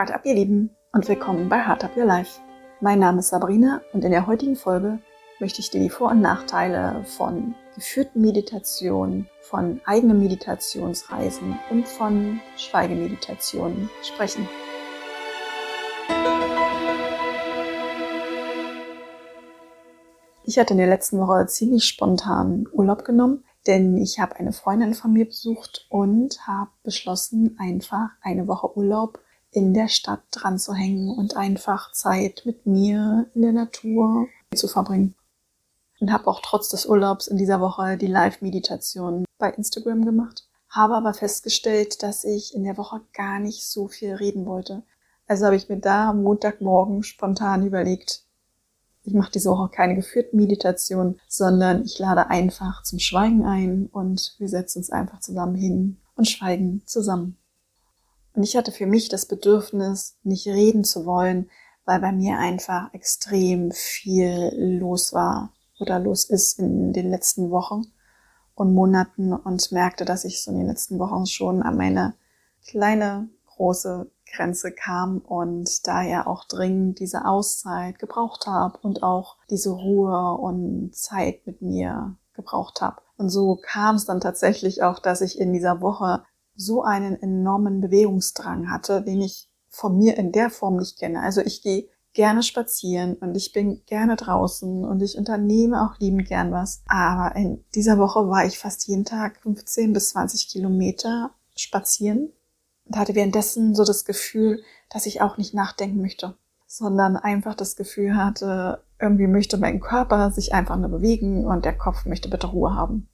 Hard Up, ihr Lieben, und willkommen bei Hard Up Your Life. Mein Name ist Sabrina und in der heutigen Folge möchte ich dir die Vor- und Nachteile von geführten Meditationen, von eigenen Meditationsreisen und von Schweigemeditationen sprechen. Ich hatte in der letzten Woche ziemlich spontan Urlaub genommen, denn ich habe eine Freundin von mir besucht und habe beschlossen, einfach eine Woche Urlaub in der Stadt dran zu hängen und einfach Zeit mit mir in der Natur zu verbringen. Und habe auch trotz des Urlaubs in dieser Woche die Live-Meditation bei Instagram gemacht. Habe aber festgestellt, dass ich in der Woche gar nicht so viel reden wollte. Also habe ich mir da am Montagmorgen spontan überlegt, ich mache diese Woche keine geführten Meditationen, sondern ich lade einfach zum Schweigen ein und wir setzen uns einfach zusammen hin und schweigen zusammen. Und ich hatte für mich das Bedürfnis, nicht reden zu wollen, weil bei mir einfach extrem viel los war oder los ist in den letzten Wochen und Monaten und merkte, dass ich so in den letzten Wochen schon an meine kleine, große Grenze kam und daher auch dringend diese Auszeit gebraucht habe und auch diese Ruhe und Zeit mit mir gebraucht habe. Und so kam es dann tatsächlich auch, dass ich in dieser Woche so einen enormen Bewegungsdrang hatte, den ich von mir in der Form nicht kenne. Also ich gehe gerne spazieren und ich bin gerne draußen und ich unternehme auch liebend gern was. Aber in dieser Woche war ich fast jeden Tag 15 bis 20 Kilometer spazieren und hatte währenddessen so das Gefühl, dass ich auch nicht nachdenken möchte, sondern einfach das Gefühl hatte, irgendwie möchte mein Körper sich einfach nur bewegen und der Kopf möchte bitte Ruhe haben.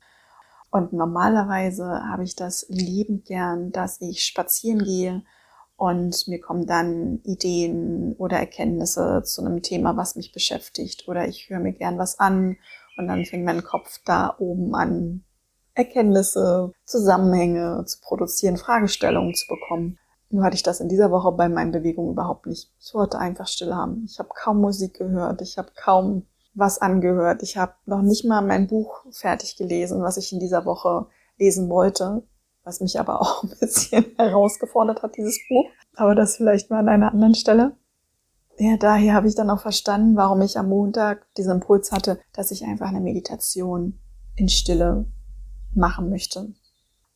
Und normalerweise habe ich das liebend gern, dass ich spazieren gehe und mir kommen dann Ideen oder Erkenntnisse zu einem Thema, was mich beschäftigt. Oder ich höre mir gern was an und dann fängt mein Kopf da oben an, Erkenntnisse, Zusammenhänge zu produzieren, Fragestellungen zu bekommen. Nur hatte ich das in dieser Woche bei meinen Bewegungen überhaupt nicht. Ich wollte einfach still haben. Ich habe kaum Musik gehört. Ich habe kaum was angehört. Ich habe noch nicht mal mein Buch fertig gelesen, was ich in dieser Woche lesen wollte, was mich aber auch ein bisschen herausgefordert hat, dieses Buch. Aber das vielleicht mal an einer anderen Stelle. Ja, daher habe ich dann auch verstanden, warum ich am Montag diesen Impuls hatte, dass ich einfach eine Meditation in Stille machen möchte.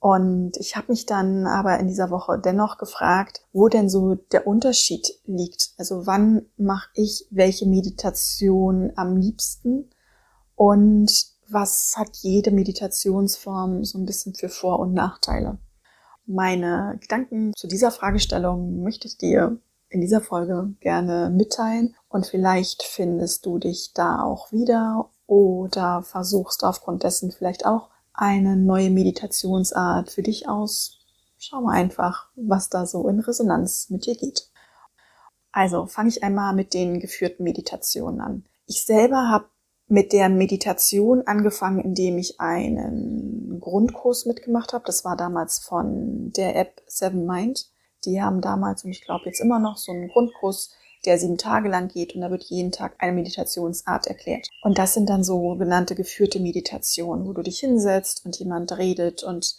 Und ich habe mich dann aber in dieser Woche dennoch gefragt, wo denn so der Unterschied liegt. Also wann mache ich welche Meditation am liebsten und was hat jede Meditationsform so ein bisschen für Vor- und Nachteile. Meine Gedanken zu dieser Fragestellung möchte ich dir in dieser Folge gerne mitteilen und vielleicht findest du dich da auch wieder oder versuchst aufgrund dessen vielleicht auch eine neue Meditationsart für dich aus. Schau mal einfach, was da so in Resonanz mit dir geht. Also fange ich einmal mit den geführten Meditationen an. Ich selber habe mit der Meditation angefangen, indem ich einen Grundkurs mitgemacht habe. Das war damals von der App Seven Mind. Die haben damals und ich glaube jetzt immer noch so einen Grundkurs der sieben Tage lang geht und da wird jeden Tag eine Meditationsart erklärt. Und das sind dann so genannte geführte Meditationen, wo du dich hinsetzt und jemand redet und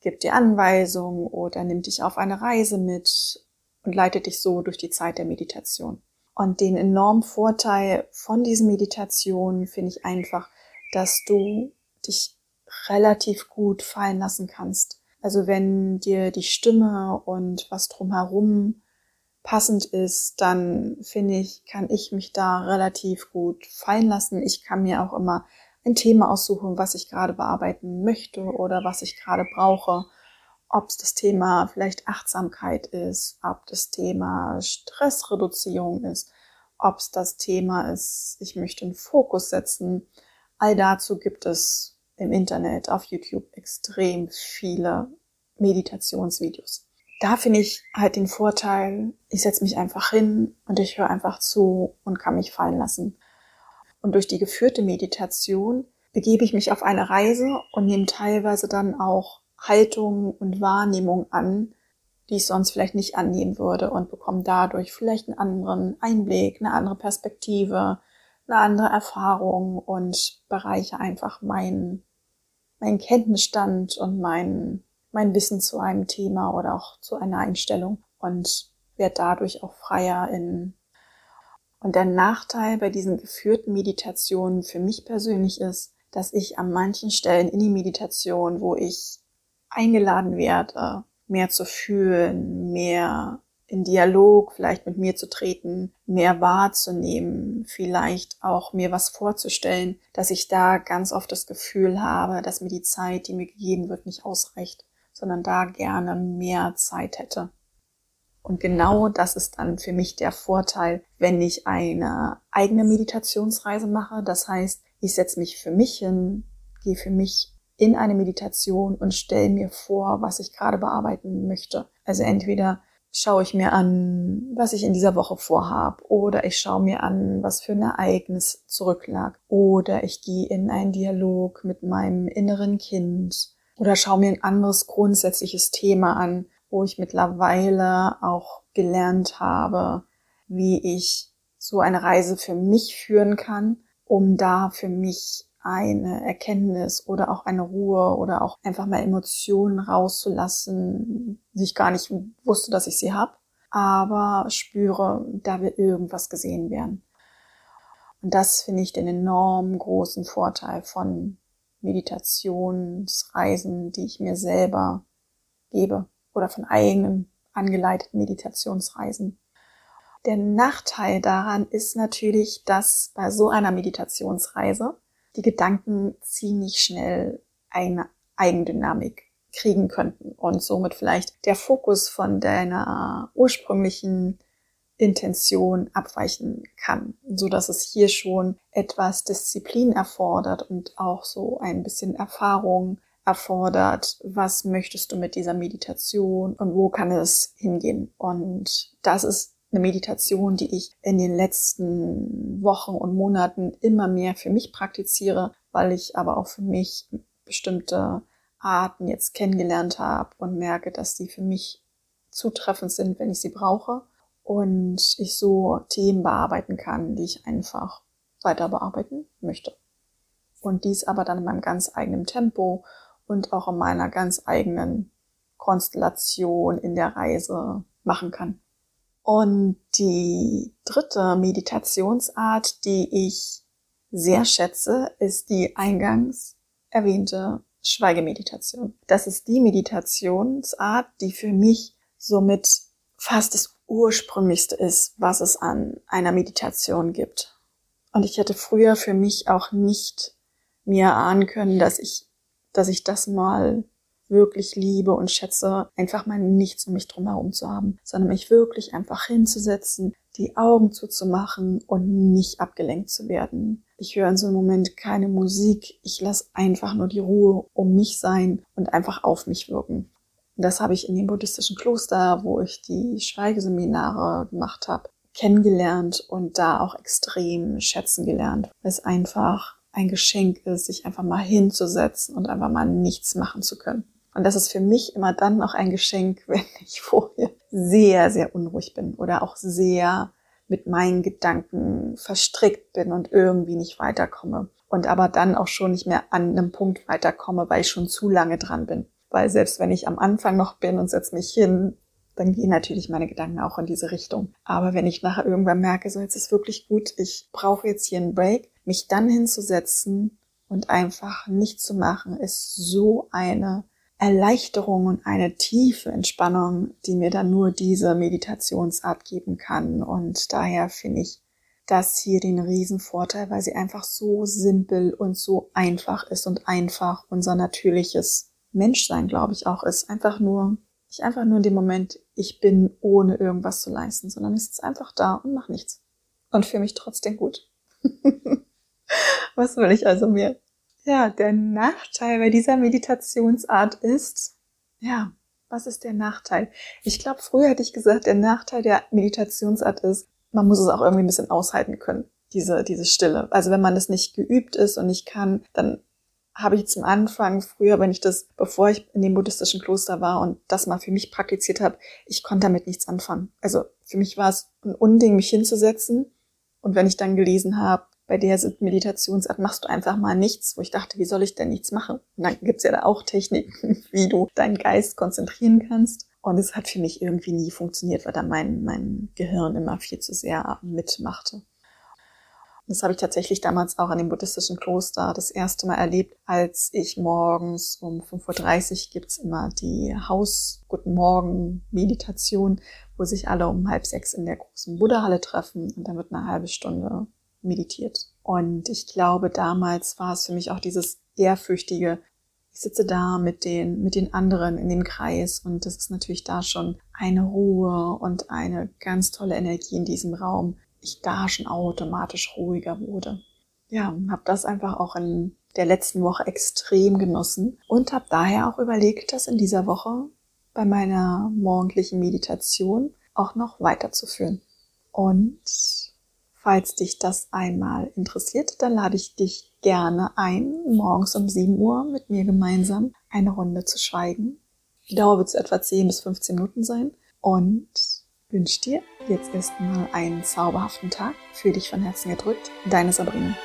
gibt dir Anweisungen oder nimmt dich auf eine Reise mit und leitet dich so durch die Zeit der Meditation. Und den enormen Vorteil von diesen Meditationen finde ich einfach, dass du dich relativ gut fallen lassen kannst. Also wenn dir die Stimme und was drumherum passend ist, dann finde ich, kann ich mich da relativ gut fallen lassen. Ich kann mir auch immer ein Thema aussuchen, was ich gerade bearbeiten möchte oder was ich gerade brauche. Ob es das Thema vielleicht Achtsamkeit ist, ob das Thema Stressreduzierung ist, ob es das Thema ist, ich möchte einen Fokus setzen. All dazu gibt es im Internet, auf YouTube extrem viele Meditationsvideos da finde ich halt den Vorteil, ich setze mich einfach hin und ich höre einfach zu und kann mich fallen lassen. Und durch die geführte Meditation begebe ich mich auf eine Reise und nehme teilweise dann auch Haltung und Wahrnehmung an, die ich sonst vielleicht nicht annehmen würde und bekomme dadurch vielleicht einen anderen Einblick, eine andere Perspektive, eine andere Erfahrung und bereiche einfach meinen, meinen Kenntnisstand und meinen mein Wissen zu einem Thema oder auch zu einer Einstellung. Und werde dadurch auch freier in. Und der Nachteil bei diesen geführten Meditationen für mich persönlich ist, dass ich an manchen Stellen in die Meditation, wo ich eingeladen werde, mehr zu fühlen, mehr in Dialog vielleicht mit mir zu treten, mehr wahrzunehmen, vielleicht auch mir was vorzustellen, dass ich da ganz oft das Gefühl habe, dass mir die Zeit, die mir gegeben wird, nicht ausreicht, sondern da gerne mehr Zeit hätte. Und genau das ist dann für mich der Vorteil, wenn ich eine eigene Meditationsreise mache. Das heißt, ich setze mich für mich hin, gehe für mich in eine Meditation und stelle mir vor, was ich gerade bearbeiten möchte. Also entweder schaue ich mir an, was ich in dieser Woche vorhab, oder ich schaue mir an, was für ein Ereignis zurücklag, oder ich gehe in einen Dialog mit meinem inneren Kind, oder schaue mir ein anderes grundsätzliches Thema an, wo ich mittlerweile auch gelernt habe, wie ich so eine Reise für mich führen kann, um da für mich eine Erkenntnis oder auch eine Ruhe oder auch einfach mal Emotionen rauszulassen, die ich gar nicht wusste, dass ich sie habe, aber spüre, da will irgendwas gesehen werden. Und das finde ich den enorm großen Vorteil von Meditationsreisen, die ich mir selber gebe oder von eigenen angeleiteten Meditationsreisen. Der Nachteil daran ist natürlich, dass bei so einer Meditationsreise die Gedanken ziemlich schnell eine Eigendynamik kriegen könnten und somit vielleicht der Fokus von deiner ursprünglichen Intention abweichen kann, so dass es hier schon etwas Disziplin erfordert und auch so ein bisschen Erfahrung erfordert. Was möchtest du mit dieser Meditation und wo kann es hingehen? Und das ist eine Meditation, die ich in den letzten Wochen und Monaten immer mehr für mich praktiziere, weil ich aber auch für mich bestimmte Arten jetzt kennengelernt habe und merke, dass die für mich zutreffend sind, wenn ich sie brauche und ich so Themen bearbeiten kann, die ich einfach weiter bearbeiten möchte. Und dies aber dann in meinem ganz eigenen Tempo und auch in meiner ganz eigenen Konstellation in der Reise machen kann. Und die dritte Meditationsart, die ich sehr schätze, ist die eingangs erwähnte Schweigemeditation. Das ist die Meditationsart, die für mich somit fast das ursprünglichste ist, was es an einer Meditation gibt. Und ich hätte früher für mich auch nicht mir ahnen können, dass ich, dass ich das mal wirklich liebe und schätze, einfach mal nichts um mich drum herum zu haben, sondern mich wirklich einfach hinzusetzen, die Augen zuzumachen und nicht abgelenkt zu werden. Ich höre in so einem Moment keine Musik, ich lasse einfach nur die Ruhe um mich sein und einfach auf mich wirken. Und das habe ich in dem buddhistischen Kloster, wo ich die Schweigeseminare gemacht habe, kennengelernt und da auch extrem schätzen gelernt, weil es einfach ein Geschenk ist, sich einfach mal hinzusetzen und einfach mal nichts machen zu können. Und das ist für mich immer dann noch ein Geschenk, wenn ich vorher sehr, sehr unruhig bin oder auch sehr mit meinen Gedanken verstrickt bin und irgendwie nicht weiterkomme. Und aber dann auch schon nicht mehr an einem Punkt weiterkomme, weil ich schon zu lange dran bin. Weil selbst wenn ich am Anfang noch bin und setze mich hin, dann gehen natürlich meine Gedanken auch in diese Richtung. Aber wenn ich nachher irgendwann merke, so jetzt ist wirklich gut, ich brauche jetzt hier einen Break, mich dann hinzusetzen und einfach nichts zu machen, ist so eine Erleichterung und eine tiefe Entspannung, die mir dann nur diese Meditationsart geben kann. Und daher finde ich das hier den Riesenvorteil, weil sie einfach so simpel und so einfach ist und einfach unser natürliches Menschsein, glaube ich, auch ist. Einfach nur, ich einfach nur in dem Moment, ich bin ohne irgendwas zu leisten, sondern ich sitze einfach da und mache nichts. Und fühle mich trotzdem gut. Was will ich also mehr? Ja, der Nachteil bei dieser Meditationsart ist, ja, was ist der Nachteil? Ich glaube, früher hätte ich gesagt, der Nachteil der Meditationsart ist, man muss es auch irgendwie ein bisschen aushalten können, diese, diese Stille. Also wenn man das nicht geübt ist und nicht kann, dann habe ich zum Anfang früher, wenn ich das, bevor ich in dem buddhistischen Kloster war und das mal für mich praktiziert habe, ich konnte damit nichts anfangen. Also für mich war es ein Unding, mich hinzusetzen. Und wenn ich dann gelesen habe, bei der Meditationsart machst du einfach mal nichts, wo ich dachte, wie soll ich denn nichts machen? Und dann gibt's ja da auch Techniken, wie du deinen Geist konzentrieren kannst. Und es hat für mich irgendwie nie funktioniert, weil da mein, mein Gehirn immer viel zu sehr mitmachte. Das habe ich tatsächlich damals auch an dem buddhistischen Kloster das erste Mal erlebt, als ich morgens um 5.30 Uhr gibt's immer die Haus-Guten Morgen-Meditation, wo sich alle um halb sechs in der großen Buddha-Halle treffen und dann wird eine halbe Stunde meditiert. Und ich glaube, damals war es für mich auch dieses ehrfürchtige, ich sitze da mit den, mit den anderen in dem Kreis und das ist natürlich da schon eine Ruhe und eine ganz tolle Energie in diesem Raum. Ich da schon automatisch ruhiger wurde. Ja, habe das einfach auch in der letzten Woche extrem genossen und habe daher auch überlegt, das in dieser Woche bei meiner morgendlichen Meditation auch noch weiterzuführen. Und falls dich das einmal interessiert, dann lade ich dich gerne ein, morgens um 7 Uhr mit mir gemeinsam eine Runde zu schweigen. Die Dauer wird so etwa 10 bis 15 Minuten sein und wünsche dir jetzt erstmal einen zauberhaften Tag. Für dich von Herzen gedrückt. Deine Sabrina.